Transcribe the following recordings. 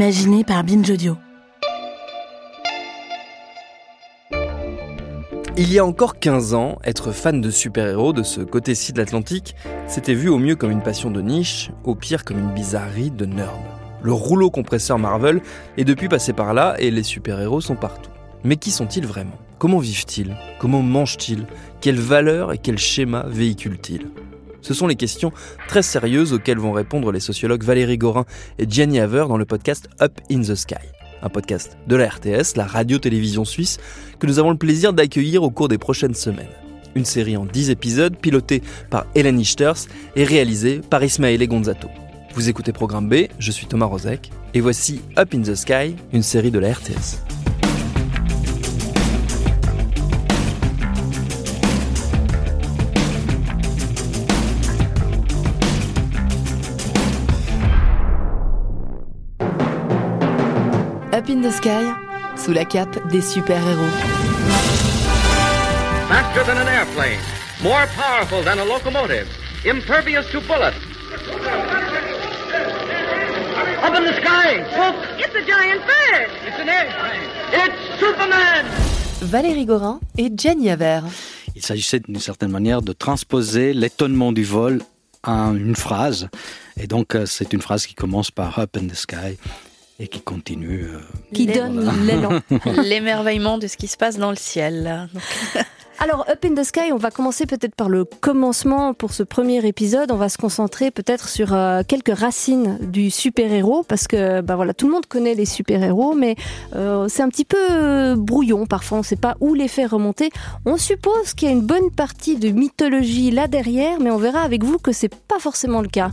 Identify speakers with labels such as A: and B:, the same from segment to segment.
A: Imaginé par Binge Audio.
B: Il y a encore 15 ans, être fan de super-héros de ce côté-ci de l'Atlantique, c'était vu au mieux comme une passion de niche, au pire comme une bizarrerie de nerd. Le rouleau compresseur Marvel est depuis passé par là et les super-héros sont partout. Mais qui sont-ils vraiment? Comment vivent-ils? Comment mangent-ils? Quelles valeurs et quels schémas véhiculent-ils? Ce sont les questions très sérieuses auxquelles vont répondre les sociologues Valérie Gorin et Jenny Haver dans le podcast Up in the Sky un podcast de la RTS, la radio-télévision suisse, que nous avons le plaisir d'accueillir au cours des prochaines semaines. Une série en 10 épisodes pilotée par Hélène Ichters et réalisée par Ismaël Gonzato. Vous écoutez Programme B, je suis Thomas Rozek, et voici Up in the Sky, une série de la RTS.
A: Up in the Sky, sous la cape des super-héros.
C: Faster than an airplane, more powerful than a locomotive, impervious to bullets. Up in the sky, look!
D: It's a giant bird.
C: It's an airplane. It's Superman!
A: Valérie Gorin et Jenny Haver.
E: Il s'agissait d'une certaine manière de transposer l'étonnement du vol en une phrase. Et donc, euh, c'est une phrase qui commence par Up in the Sky et qui continue. euh,
A: Qui donne l'élan.
F: L'émerveillement de ce qui se passe dans le ciel. Donc,
G: Alors, Up in the Sky, on va commencer peut-être par le commencement pour ce premier épisode. On va se concentrer peut-être sur euh, quelques racines du super-héros, parce que bah voilà, tout le monde connaît les super-héros, mais euh, c'est un petit peu euh, brouillon parfois. On ne sait pas où les faire remonter. On suppose qu'il y a une bonne partie de mythologie là derrière, mais on verra avec vous que c'est pas forcément le cas.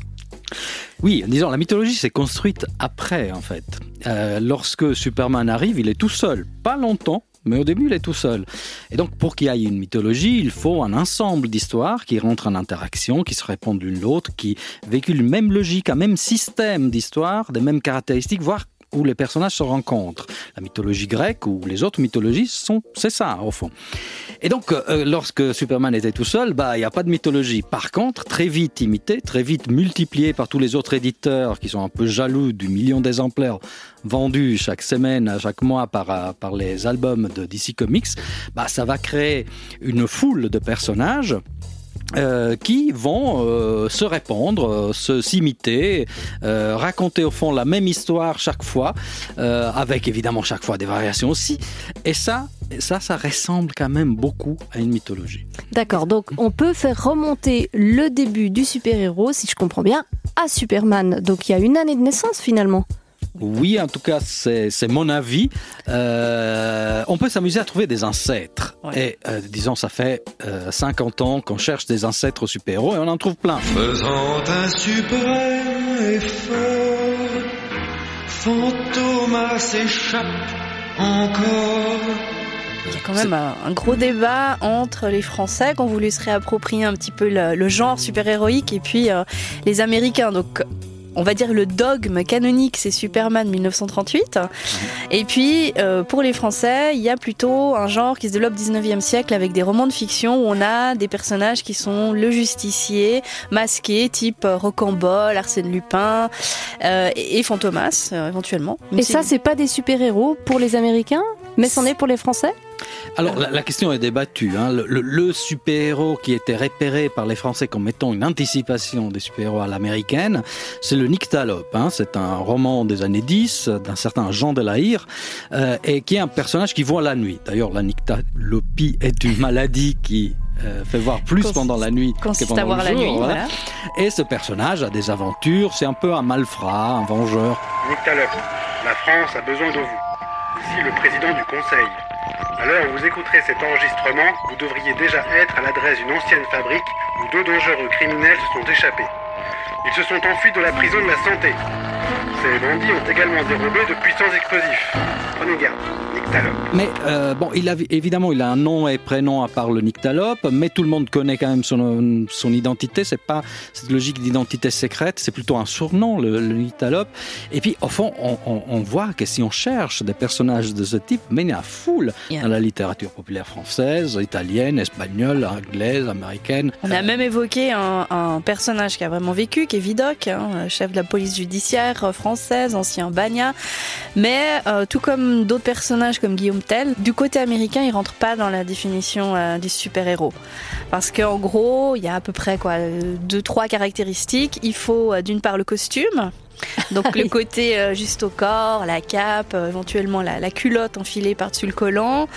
E: Oui, disons, la mythologie s'est construite après, en fait. Euh, lorsque Superman arrive, il est tout seul. Pas longtemps, mais au début, il est tout seul. Et donc, pour qu'il y ait une mythologie, il faut un ensemble d'histoires qui rentrent en interaction, qui se répondent l'une l'autre, qui véhiculent une même logique, un même système d'histoire, des mêmes caractéristiques, voire où les personnages se rencontrent. La mythologie grecque ou les autres mythologies, sont, c'est ça, au fond. Et donc, euh, lorsque Superman était tout seul, bah, il n'y a pas de mythologie. Par contre, très vite imité, très vite multiplié par tous les autres éditeurs qui sont un peu jaloux du million d'exemplaires vendus chaque semaine, chaque mois par, euh, par les albums de DC Comics, bah, ça va créer une foule de personnages euh, qui vont euh, se répondre, euh, se s'imiter, raconter au fond la même histoire chaque fois, avec évidemment chaque fois des variations aussi. Et ça, ça, ça ressemble quand même beaucoup à une mythologie.
G: D'accord, donc on peut faire remonter le début du super-héros, si je comprends bien, à Superman. Donc il y a une année de naissance finalement.
E: Oui, en tout cas, c'est mon avis. Euh, on peut s'amuser à trouver des ancêtres.
F: Ouais.
E: Et euh, disons, ça fait euh, 50 ans qu'on cherche des ancêtres aux super-héros et on en trouve plein.
H: Faisant un suprême effort, Fantomas s'échappe encore.
F: il y a quand même un, un gros débat entre les Français qui ont voulu se réapproprier un petit peu le, le genre super-héroïque et puis euh, les Américains. Donc, on va dire le dogme canonique, c'est Superman 1938. Et puis, euh, pour les Français, il y a plutôt un genre qui se développe 19e siècle avec des romans de fiction où on a des personnages qui sont le justicier, masqué, type euh, Rocambole, Arsène Lupin euh, et, Fantomas, euh, éventuellement.
G: Et ça, c'est pas des super-héros pour les Américains, mais c'en est pour les Français?
E: Alors, la, la question est débattue. hein. Le, le- le super-héros qui était repéré par les Français comme étant une anticipation des super-héros à l'américaine, c'est le Nyctalope. hein. C'est un roman des années 10 d'un certain Jean Delahire, euh, et qui est un personnage qui voit la nuit. D'ailleurs, la nyctalopie est une maladie qui euh, fait voir plus
F: Consiste-
E: pendant la nuit que pendant
F: à voir
E: le
F: la
E: jour,
F: nuit.
E: voilà.
F: Voilà.
E: Et ce personnage a des aventures, c'est un peu un malfrat, un vengeur.
I: Nyctalope, la France a besoin de vous. Ici le président du Conseil. À l'heure où vous écouterez cet enregistrement, vous devriez déjà être à l'adresse d'une ancienne fabrique où deux dangereux criminels se sont échappés. Ils se sont enfuis de la prison de la santé. Ces bandits ont également dérobé de puissants explosifs. Prenez garde, Nyctalope.
E: Mais euh, bon, il a, évidemment, il a un nom et prénom à part le Nyctalope, mais tout le monde connaît quand même son, son identité. C'est pas cette logique d'identité secrète, c'est plutôt un surnom, le, le Nyctalope. Et puis, au fond, on, on, on, voit que si on cherche des personnages de ce type, mais il y a foule yeah. dans la littérature populaire française, italienne, espagnole, anglaise, américaine.
F: On a même évoqué un, un personnage qui a vraiment vécu, qui est Vidocq, hein, chef de la police judiciaire française, ancien bagnat. Mais euh, tout comme d'autres personnages comme Guillaume Tell, du côté américain, il rentre pas dans la définition euh, du super-héros. Parce qu'en gros, il y a à peu près quoi, deux, trois caractéristiques. Il faut euh, d'une part le costume, donc le côté euh, juste au corps, la cape, euh, éventuellement la, la, culotte enfilée par-dessus le collant.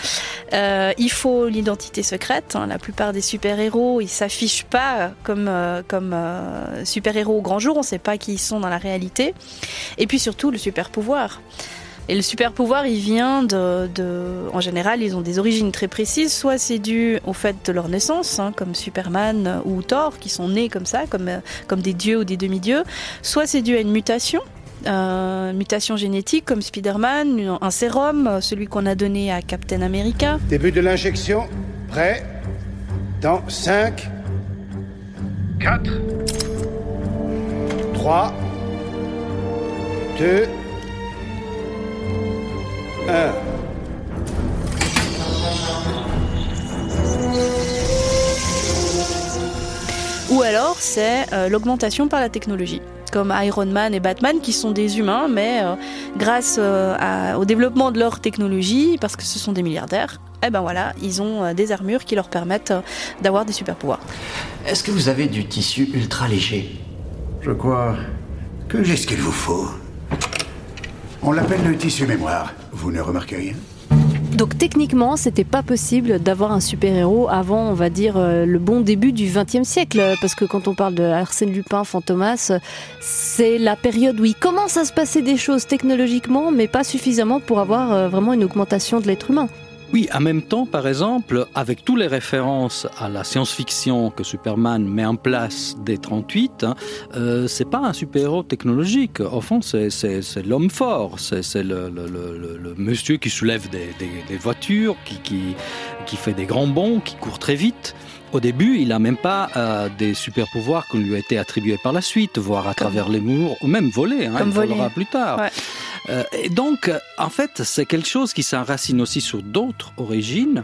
F: Euh, il faut l'identité secrète. Hein. La plupart des super-héros, ils s'affichent pas comme, comme super-héros au grand jour. On ne sait pas qui ils sont dans la réalité. Et puis surtout le super-pouvoir. Et le super pouvoir, il vient de, En général, ils ont des origines très précises. Soit c'est dû au fait de leur naissance, hein, comme Superman ou Thor, qui sont nés comme ça, comme, comme des dieux ou des demi-dieux. Soit c'est dû à une mutation. Euh, mutation génétique comme Spider-Man, un sérum, celui qu'on a donné à Captain America.
D: Début de l'injection, prêt Dans 5,
I: 4,
D: 3, 2, 1.
F: Ou alors c'est euh, l'augmentation par la technologie comme Iron Man et Batman qui sont des humains mais euh, grâce euh, à, au développement de leur technologie parce que ce sont des milliardaires eh ben voilà, ils ont euh, des armures qui leur permettent euh, d'avoir des super pouvoirs.
J: Est-ce que vous avez du tissu ultra léger?
D: Je crois que j'ai ce qu'il vous faut. On l'appelle le tissu mémoire. Vous ne remarquez rien?
G: Donc techniquement, c'était pas possible d'avoir un super-héros avant, on va dire, euh, le bon début du XXe siècle, parce que quand on parle de Arsène Lupin, Fantomas, c'est la période où il commence à se passer des choses technologiquement, mais pas suffisamment pour avoir euh, vraiment une augmentation de l'être humain.
E: Oui, en même temps, par exemple, avec toutes les références à la science-fiction que Superman met en place dès 38, hein, euh, c'est pas un super-héros technologique. Au fond, c'est l'homme fort, c'est le, monsieur qui soulève des, voitures, qui, qui, qui fait des grands bonds, qui court très vite. Au début, il n'a même pas euh, des super pouvoirs qui lui ont été attribués par la suite, voire à travers les murs, ou même voler, hein,
F: Comme
E: il volera plus tard.
F: Ouais.
E: Euh, et donc, en fait, c'est quelque chose qui s'enracine aussi sur d'autres origines,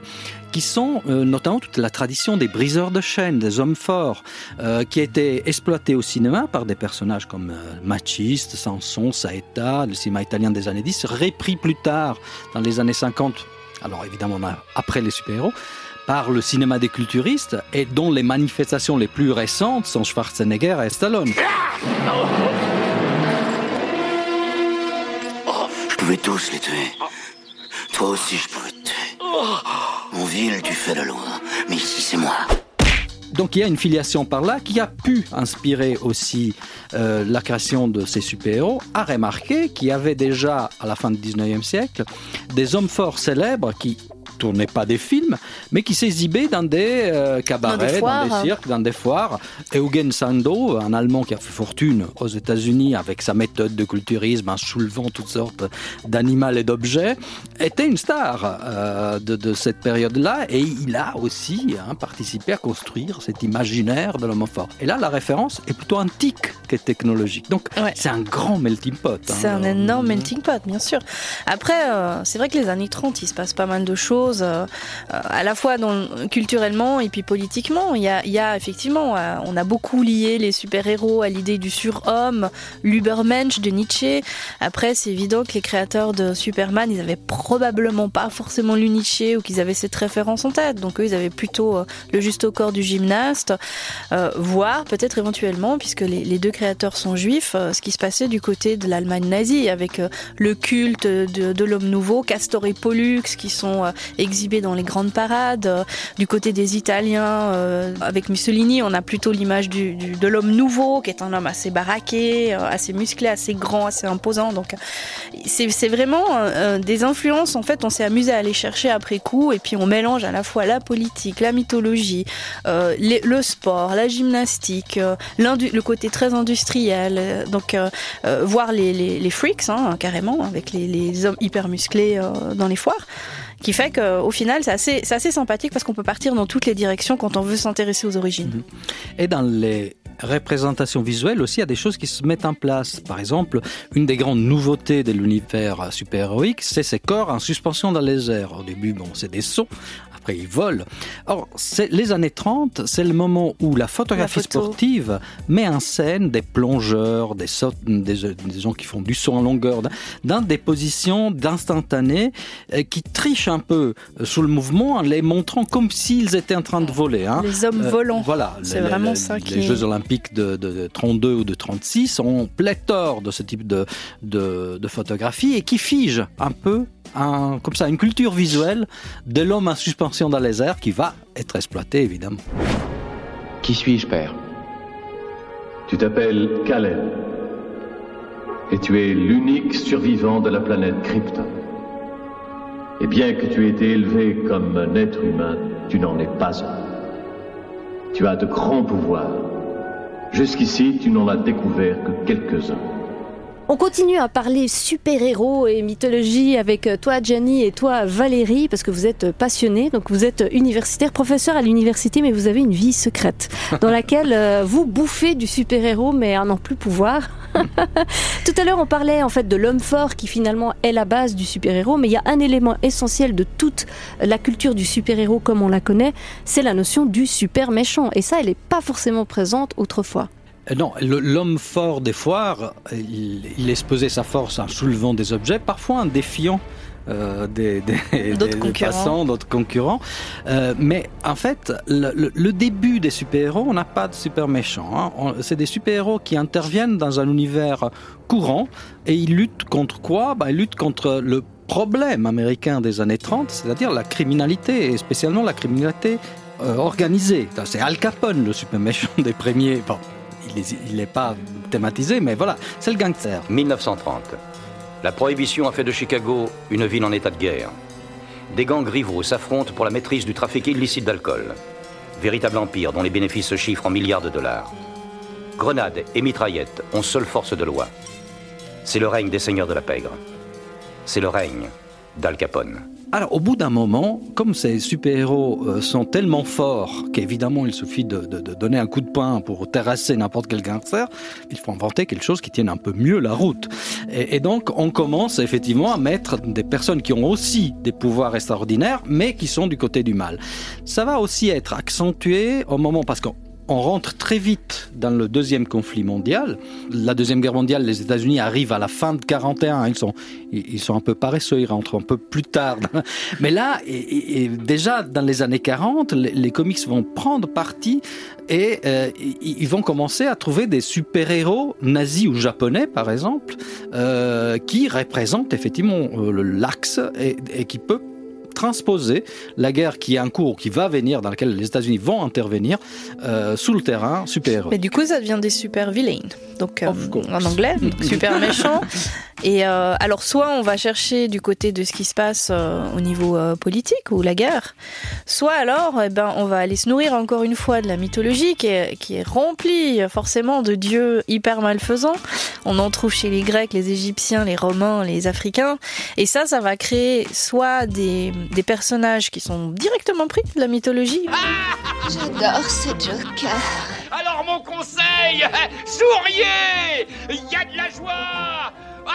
E: qui sont euh, notamment toute la tradition des briseurs de chaînes, des hommes forts, euh, qui a été exploité au cinéma par des personnages comme euh, Machiste, Samson, Saeta, le cinéma italien des années 10, repris plus tard dans les années 50, alors évidemment après les super-héros, par le cinéma des culturistes et dont les manifestations les plus récentes sont Schwarzenegger et Stallone.
J: Je pouvais tous les tuer. Toi aussi, je pourrais te tuer. En ville, tu fais le loin, mais ici, c'est moi.
E: Donc il y a une filiation par là qui a pu inspirer aussi euh, la création de ces super-héros, à remarquer qu'il y avait déjà, à la fin du 19e siècle, des hommes forts célèbres qui tournait pas des films, mais qui s'exhibait dans des euh, cabarets, dans des, foires, dans des cirques, dans des foires. Eugen Sandow, un Allemand qui a fait fortune aux États-Unis avec sa méthode de culturisme en soulevant toutes sortes d'animaux et d'objets, était une star euh, de, de, cette période-là et il a aussi hein, participé à construire cet imaginaire de l'homme fort. Et là, la référence est plutôt antique que technologique. Donc, ouais. c'est un grand melting pot. Hein,
F: c'est un énorme melting pot, bien sûr. Après, euh, c'est vrai que les années 30, il se passe pas mal de choses euh, à la fois dans, culturellement et puis politiquement. Il y a, il y a effectivement, euh, on a beaucoup lié les super-héros à l'idée du surhomme, l'Ubermensch de Nietzsche. Après, c'est évident que les créateurs de Superman, ils avaient probablement pas forcément lu Nietzsche ou qu'ils avaient cette référence en tête. Donc eux, ils avaient plutôt euh, le juste au corps du gymnaste, euh, voire peut-être éventuellement, puisque les, deux créateurs sont juifs, euh, ce qui se passait du côté de l'Allemagne nazie avec le culte de, de l'homme nouveau, Castor et Pollux, qui sont exhibé dans les grandes parades. Euh, du côté des Italiens, euh, avec Mussolini, on a plutôt l'image du, du- de l'homme nouveau, qui est un homme assez baraqué, euh, assez musclé, assez grand, assez imposant. Donc, c'est vraiment des influences. En fait, on s'est amusé à aller chercher après coup, et puis on mélange à la fois la politique, la mythologie, euh, les- le sport, la gymnastique, euh, le côté très industriel. Donc, euh, voir les, les, les freaks, hein, carrément, avec les, les hommes hyper musclés dans les foires. Qui fait qu'au final, c'est assez, assez sympathique parce qu'on peut partir dans toutes les directions quand on veut s'intéresser aux origines.
E: Et dans les représentations visuelles aussi, il y a des choses qui se mettent en place. Par exemple, une des grandes nouveautés de l'univers super-héroïque, c'est ces corps en suspension dans les airs. Au début, bon, c'est des sauts. Après, ils volent. Or, les années 30, c'est le moment où la photographie
F: La photo.
E: sportive met en scène des plongeurs, des, saut- des, des gens qui font du saut en longueur, dans- des positions d'instantané euh, qui trichent un peu euh, sous le mouvement en les montrant comme s'ils étaient en train de voler. hein.
F: Les hommes volants.
E: Voilà,
F: C'est
E: les-
F: vraiment
E: les-
F: ça qui
E: Les Jeux Olympiques de, de- de 32 ou de 36 ont pléthore de ce type de, de, de photographie et qui figent un peu un, comme ça une culture visuelle de l'homme en suspension dans les airs qui va être exploité évidemment.
K: Qui suis-je, père? Tu t'appelles Kalen. Et tu es l'unique survivant de la planète Krypton. Et bien que tu aies été élevé comme un être humain, tu n'en es pas un. Tu as de grands pouvoirs. Jusqu'ici, tu n'en as découvert que quelques-uns.
G: On continue à parler super-héros et mythologie avec euh, toi, Gianni, et toi, Valérie, parce que vous êtes passionnés. Donc, vous êtes universitaire, professeur à l'université, mais vous avez une vie secrète dans laquelle euh, vous bouffez du super-héros, mais à n'en plus pouvoir. Tout à l'heure, on parlait en fait de l'homme fort qui finalement est la base du super-héros, mais il y a un élément essentiel de toute la culture du super-héros comme on la connaît, c'est la notion du super méchant. Et ça, elle n'est pas forcément présente autrefois.
E: Euh, Non, l'homme fort des foires, il, il exposait sa force en soulevant des objets, parfois en défiant euh, des, des,
F: D'autres
E: des-
F: concurrents.
E: passants, d'autres concurrents. Euh, mais en fait, le, le- le début des super-héros, on n'a pas de super méchants. hein. On- C'est des super-héros qui interviennent dans un univers courant et ils luttent contre quoi? Bah, Ils luttent contre le problème américain des années 30, c'est-à-dire la criminalité, et spécialement la criminalité euh, organisée. C'est Al Capone, le super méchant des premiers. Bon, il n'est pas thématisé, mais voilà, c'est le gangster.
L: 1930. La prohibition a fait de Chicago une ville en état de guerre. Des gangs rivaux s'affrontent pour la maîtrise du trafic illicite d'alcool. Véritable empire dont les bénéfices se chiffrent en milliards de dollars. Grenades et mitraillettes ont seule force de loi. C'est le règne des seigneurs de la pègre. C'est le règne d'Al Capone.
E: Alors, au bout d'un moment, comme ces super-héros euh, sont tellement forts qu'évidemment il suffit de, donner un coup de poing pour terrasser n'importe quel gangster, il faut inventer quelque chose qui tienne un peu mieux la route. Et, et donc, on commence effectivement à mettre des personnes qui ont aussi des pouvoirs extraordinaires, mais qui sont du côté du mal. Ça va aussi être accentué au moment, parce qu'on on rentre très vite dans le deuxième conflit mondial. La deuxième guerre mondiale, les États-Unis arrivent à la fin de 41. Ils sont, ils sont un peu paresseux, ils rentrent un peu plus tard. Mais là, et, déjà dans les années 40, les, comics vont prendre parti et euh, ils vont commencer à trouver des super-héros nazis ou japonais, par exemple, euh, qui représentent effectivement euh, l'axe et, et qui peut transposer la guerre qui est en cours, qui va venir, dans laquelle les États-Unis vont intervenir, euh, sous le terrain super-héros.
F: Mais du coup, ça devient des super villains. Donc, euh, en anglais, super méchants. Et euh, alors, soit on va chercher du côté de ce qui se passe au niveau politique ou la guerre, soit alors, eh ben, on va aller se nourrir encore une fois de la mythologie qui est, qui est remplie forcément de dieux hyper malfaisants. On en trouve chez les Grecs, les Égyptiens, les Romains, les Africains. Et ça, ça va créer soit des, des personnages qui sont directement pris de la mythologie.
M: J'adore ce Joker.
N: Alors mon conseil, souriez Il y a de la joie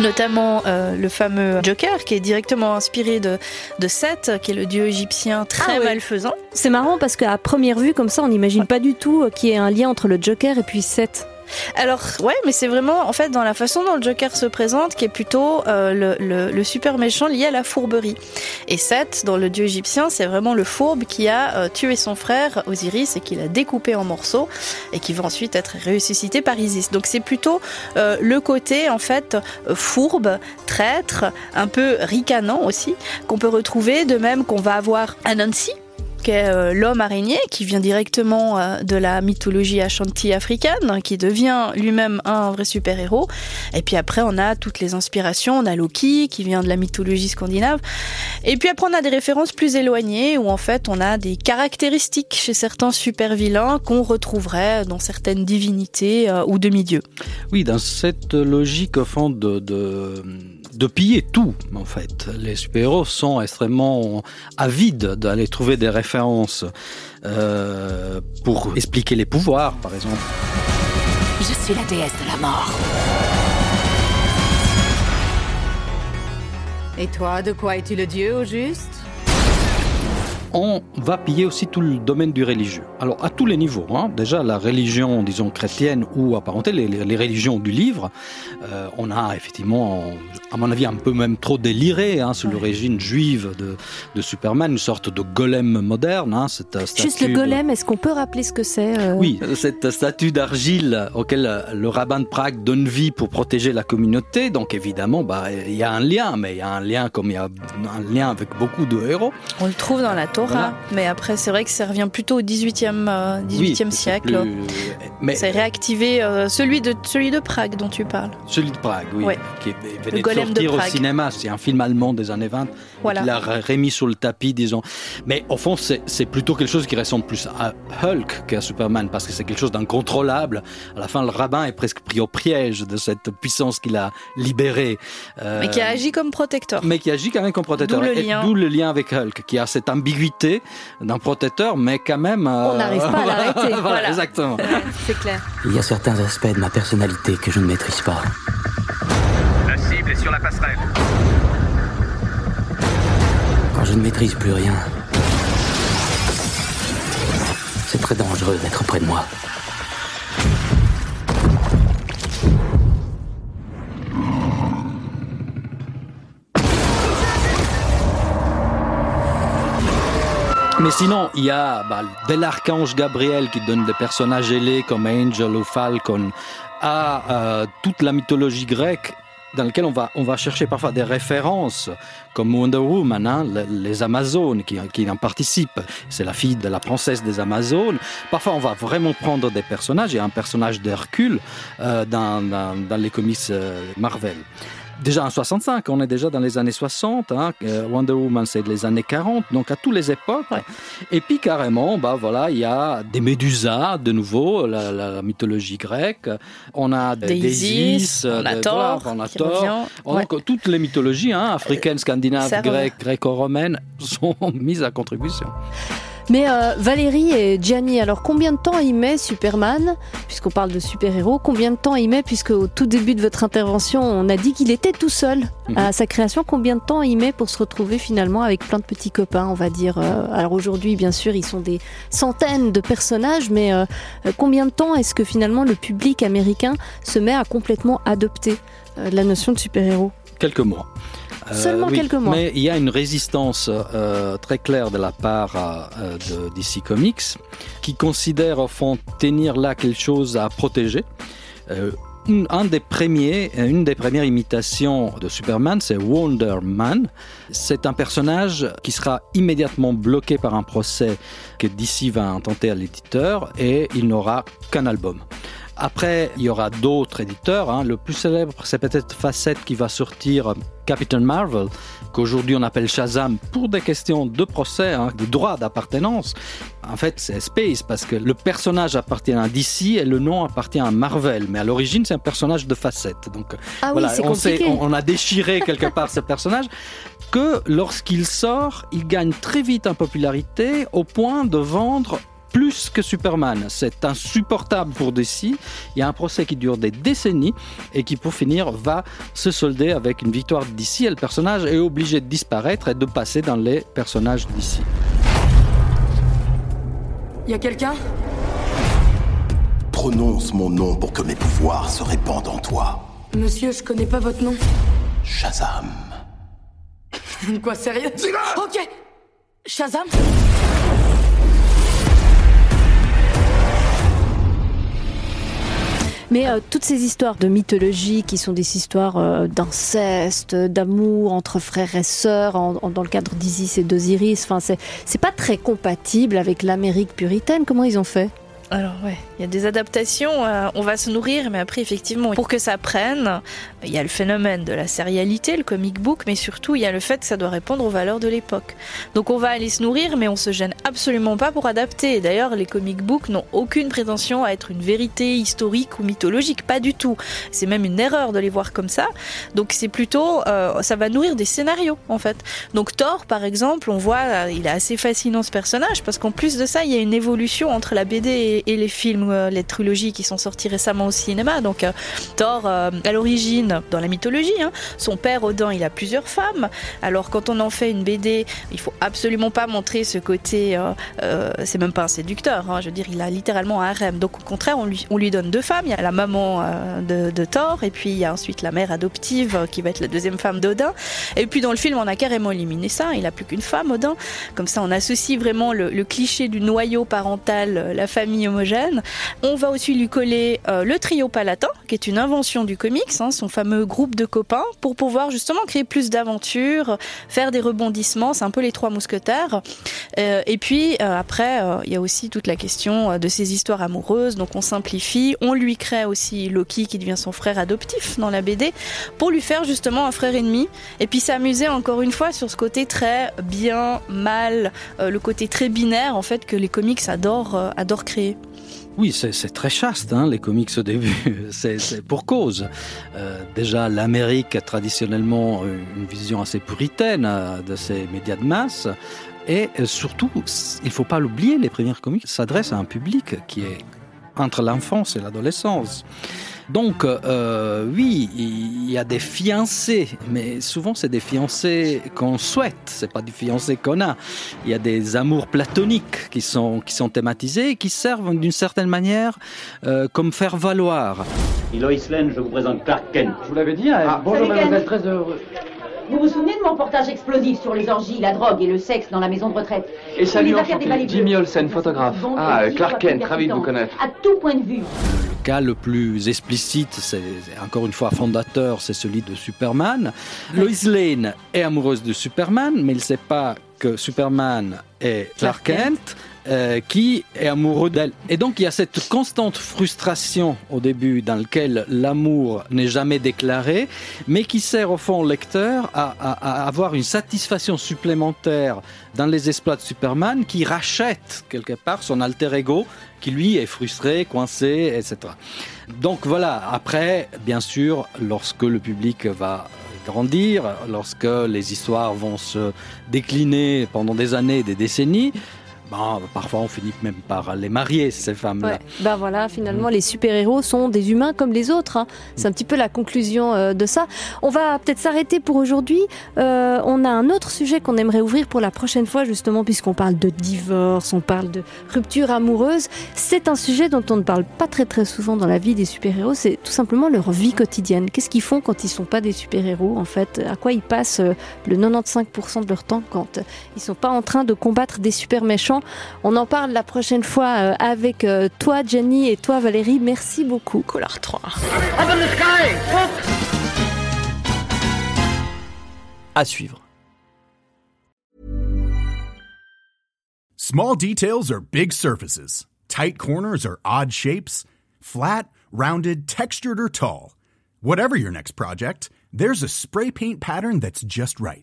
F: notamment euh, le fameux Joker qui est directement inspiré de, de Seth, qui est le dieu égyptien très
G: Ah ouais.
F: malfaisant.
G: C'est marrant parce qu'à première vue, comme ça, on n'imagine pas du tout euh, qu'il y ait un lien entre le Joker et puis Seth.
F: Alors ouais, mais c'est vraiment en fait dans la façon dont le Joker se présente qui est plutôt euh, le, super méchant lié à la fourberie. Et Seth, dans le dieu égyptien, c'est vraiment le fourbe qui a euh, tué son frère Osiris et qui l'a découpé en morceaux et qui va ensuite être ressuscité par Isis. Donc c'est plutôt euh, le côté en fait fourbe, traître, un peu ricanant aussi qu'on peut retrouver. De même qu'on va avoir Anansi euh, l'homme araignée, qui vient directement euh, de la mythologie Ashanti africaine, qui devient lui-même un vrai super-héros. Et puis après, on a toutes les inspirations. On a Loki, qui vient de la mythologie scandinave. Et puis après, on a des références plus éloignées, où en fait, on a des caractéristiques chez certains super-vilains qu'on retrouverait dans certaines divinités euh, ou demi-dieux.
E: Oui, dans cette logique, au fond, de de piller tout en fait. Les super-héros sont extrêmement avides d'aller trouver des références euh, pour expliquer les pouvoirs par exemple.
O: Je suis la déesse de la mort. Et toi de quoi es-tu le dieu au juste?
E: On va piller aussi tout le domaine du religieux. Alors à tous les niveaux, hein. déjà la religion, disons chrétienne ou apparentée, les, les religions du livre, euh, on a effectivement, à mon avis, un peu même trop déliré hein, sur ouais. l'origine juive de, de Superman, une sorte de golem moderne. Hein, cette
G: Juste le golem, est-ce qu'on peut rappeler ce que c'est euh...
E: Oui, cette statue d'argile auquel le rabbin de Prague donne vie pour protéger la communauté. Donc évidemment, bah, il y a un lien, mais il y a un lien comme il y a un lien avec beaucoup de héros.
F: On le trouve dans la tour Voilà. Mais après, c'est vrai que ça revient plutôt au 18e, euh, 18e oui, siècle. Plus... Mais... C'est réactivé euh, celui, de, celui de Prague dont tu parles.
E: Celui de Prague, oui. Ouais. Qui venait de sortir de au cinéma. C'est un film allemand des années 20. Voilà. Il l'a remis sur le tapis, disons. Mais au fond, c'est plutôt quelque chose qui ressemble plus à Hulk qu'à Superman, parce que c'est quelque chose d'incontrôlable. À la fin, le rabbin est presque pris au piège de cette puissance qu'il a libérée.
F: Euh... Mais qui a agi comme protecteur.
E: Mais qui agit quand même comme protecteur. D'où
F: le, lien.
E: le lien avec Hulk, qui a cette ambiguïté d'un protecteur, mais quand même.
G: Euh... On n'arrive pas à l'arrêter.
E: voilà, voilà, exactement.
F: c'est clair.
J: Il y a certains aspects de ma personnalité que je ne maîtrise pas.
N: La cible est sur la passerelle.
J: Je ne maîtrise plus rien, c'est très dangereux d'être près de moi.
E: Mais sinon, il y a bah, de l'archange Gabriel qui donne des personnages ailés comme Angel ou Falcon à euh, toute la mythologie grecque dans lequel on va, on va chercher parfois des références comme Wonder Woman, hein, les Amazones qui, qui en participent. C'est la fille de la princesse des Amazones. Parfois, on va vraiment prendre des personnages. Il y a un personnage d'Hercule euh, dans, dans, dans les comics euh, Marvel. Déjà en 65, on est déjà dans les années 60, hein, Wonder Woman c'est les années 40, donc à toutes les époques. Ouais. Et puis carrément, bah voilà, il y a des médusas de nouveau, la, mythologie grecque. On a des, des Isis,
F: on a Thor,
E: on a Thor. Ouais. Donc toutes les mythologies hein, africaines, scandinaves, grecques, gréco-romaines sont mises à contribution.
G: Mais euh, Valérie et Gianni, alors combien de temps il met Superman, puisqu'on parle de super-héros, combien de temps il met, puisque au tout début de votre intervention, on a dit qu'il était tout seul -hmm. à sa création, combien de temps il met pour se retrouver finalement avec plein de petits copains, on va dire. Euh, alors aujourd'hui, bien sûr, ils sont des centaines de personnages, mais euh, combien de temps est-ce que finalement le public américain se met à complètement adopter euh, la notion de super-héros?
E: Quelques mois.
G: Seulement euh, oui, quelques mois.
E: Mais il y a une résistance euh, très claire de la part euh, de DC Comics qui considère au fond tenir là quelque chose à protéger. Une, un des premiers, une des premières imitations de Superman, c'est Wonder Man. C'est un personnage qui sera immédiatement bloqué par un procès que DC va intenter à l'éditeur et il n'aura qu'un album. Après, il y aura d'autres éditeurs. Hein. Le plus célèbre, c'est peut-être Facette qui va sortir Captain Marvel, qu'aujourd'hui on appelle Shazam pour des questions de procès, hein, de droit d'appartenance. En fait, c'est Space parce que le personnage appartient à DC et le nom appartient à Marvel. Mais à l'origine, c'est un personnage de Facette. Donc
G: ah
E: voilà,
G: oui,
E: on, sait, on, on a déchiré quelque part ce personnage que lorsqu'il sort, il gagne très vite en popularité au point de vendre plus que Superman. C'est insupportable pour DC. Il y a un procès qui dure des décennies et qui, pour finir, va se solder avec une victoire d'ici. Et le personnage est obligé de disparaître et de passer dans les personnages d'ici.
O: Il y a quelqu'un?
P: Prononce mon nom pour que mes pouvoirs se répandent en toi.
O: Monsieur, je connais pas votre nom.
P: Shazam.
O: Quoi, sérieux? Ok Shazam?
G: Mais euh, toutes ces histoires de mythologie qui sont des histoires euh, d'inceste, d'amour entre frères et sœurs, dans le cadre d'Isis et d'Osiris, enfin, c'est pas très compatible avec l'Amérique puritaine. Comment ils ont fait?
F: Alors ouais, il y a des adaptations, euh, on va se nourrir, mais après effectivement, pour que ça prenne, il y a le phénomène de la sérialité, le comic book, mais surtout il y a le fait que ça doit répondre aux valeurs de l'époque. Donc on va aller se nourrir, mais on se gêne absolument pas pour adapter. D'ailleurs, les comic books n'ont aucune prétention à être une vérité historique ou mythologique, pas du tout. C'est même une erreur de les voir comme ça. Donc c'est plutôt, euh, ça va nourrir des scénarios en fait. Donc Thor, par exemple, on voit, euh, il est assez fascinant ce personnage parce qu'en plus de ça, il y a une évolution entre la BD et, les films, euh, les trilogies qui sont sorties récemment au cinéma. Donc Thor, à l'origine, dans la mythologie, hein, son père Odin, il a plusieurs femmes. Alors quand on en fait une BD, il faut absolument pas montrer ce côté, euh, euh, c'est même pas un séducteur. hein, je veux dire, il a littéralement un harem. Donc au contraire, on lui, on lui donne deux femmes. Il y a la maman euh, de, Thor et puis il y a ensuite la mère adoptive qui va être la deuxième femme d'Odin. Et puis dans le film, on a carrément éliminé ça. Il a plus qu'une femme, Odin. Comme ça, on associe vraiment le, cliché du noyau parental, la famille homogène. On va aussi lui coller le trio palatin, qui est une invention du comics, hein, son fameux groupe de copains, pour pouvoir justement créer plus d'aventures, faire des rebondissements. C'est un peu les trois mousquetaires. Euh, et puis euh, après, euh, il y a aussi toute la question de ces histoires amoureuses. Donc on simplifie, on lui crée aussi Loki qui devient son frère adoptif dans la BD pour lui faire justement un frère ennemi. Et puis s'amuser encore une fois sur ce côté très bien, mal, le côté très binaire en fait que les comics adorent, adorent créer.
E: Oui, c'est très chaste, hein, les comics au début. C'est pour cause. Euh, déjà, l'Amérique a traditionnellement une vision assez puritaine euh, de ces médias de masse. Et euh, surtout, il faut pas l'oublier, les premiers comics s'adressent à un public qui est entre l'enfance et l'adolescence. Donc, euh, oui, il y a des fiancés, mais souvent c'est des fiancés qu'on souhaite, c'est pas des fiancés qu'on a. Il y a des amours platoniques qui sont, qui sont thématisés et qui servent d'une certaine manière euh, comme faire valoir.
Q: Lois Lane, je vous présente Clark Kent.
R: Je vous l'avais dit, hein, bonjour
S: Salut, Ken.
R: mademoiselle, très heureux.
S: Vous vous souvenez de mon portage explosif sur les orgies, la drogue et le sexe dans la maison de retraite
R: Et salut,
S: les affaires des
R: enchanté. Jimmy Olsen, photographe.
S: Bon,
R: Ah, Clark Kent, ravi de vous connaître.
S: À tout point de vue.
E: Le cas le plus explicite, c'est encore une fois fondateur, c'est celui de Superman. Lois Lane est amoureuse de Superman, mais il ne sait pas que Superman est Clark Kent. Euh, qui est amoureux d'elle. Et donc il y a cette constante frustration au début dans laquelle l'amour n'est jamais déclaré, mais qui sert au fond au lecteur à, à- à avoir une satisfaction supplémentaire dans les exploits de Superman qui rachète quelque part son alter ego qui lui est frustré, coincé, etc. Donc voilà, après, bien sûr, lorsque le public va grandir, lorsque les histoires vont se décliner pendant des années, des décennies, ben, parfois on finit même par les marier, ces femmes-là.
G: Ouais. Ben voilà, finalement, les super-héros sont des humains comme les autres. hein. C'est un petit peu la conclusion euh, de ça. On va peut-être s'arrêter pour aujourd'hui. Euh, on a un autre sujet qu'on aimerait ouvrir pour la prochaine fois, justement, puisqu'on parle de divorce, on parle de rupture amoureuse. C'est un sujet dont on ne parle pas très très souvent dans la vie des super-héros. C'est tout simplement leur vie quotidienne. Qu'est-ce qu'ils font quand ils sont pas des super-héros, en fait? À quoi ils passent euh, le 95% de leur temps quand ils sont pas en train de combattre des super on en parle la prochaine fois euh, avec euh, toi, Jenny, et toi, Valérie. Merci beaucoup.
F: Collar 3.
C: Up in the sky! Look!
B: À suivre.
T: Small details are big surfaces. Tight corners are odd shapes. Flat, rounded, textured, or tall. Whatever your next project, there's a spray paint pattern that's just right.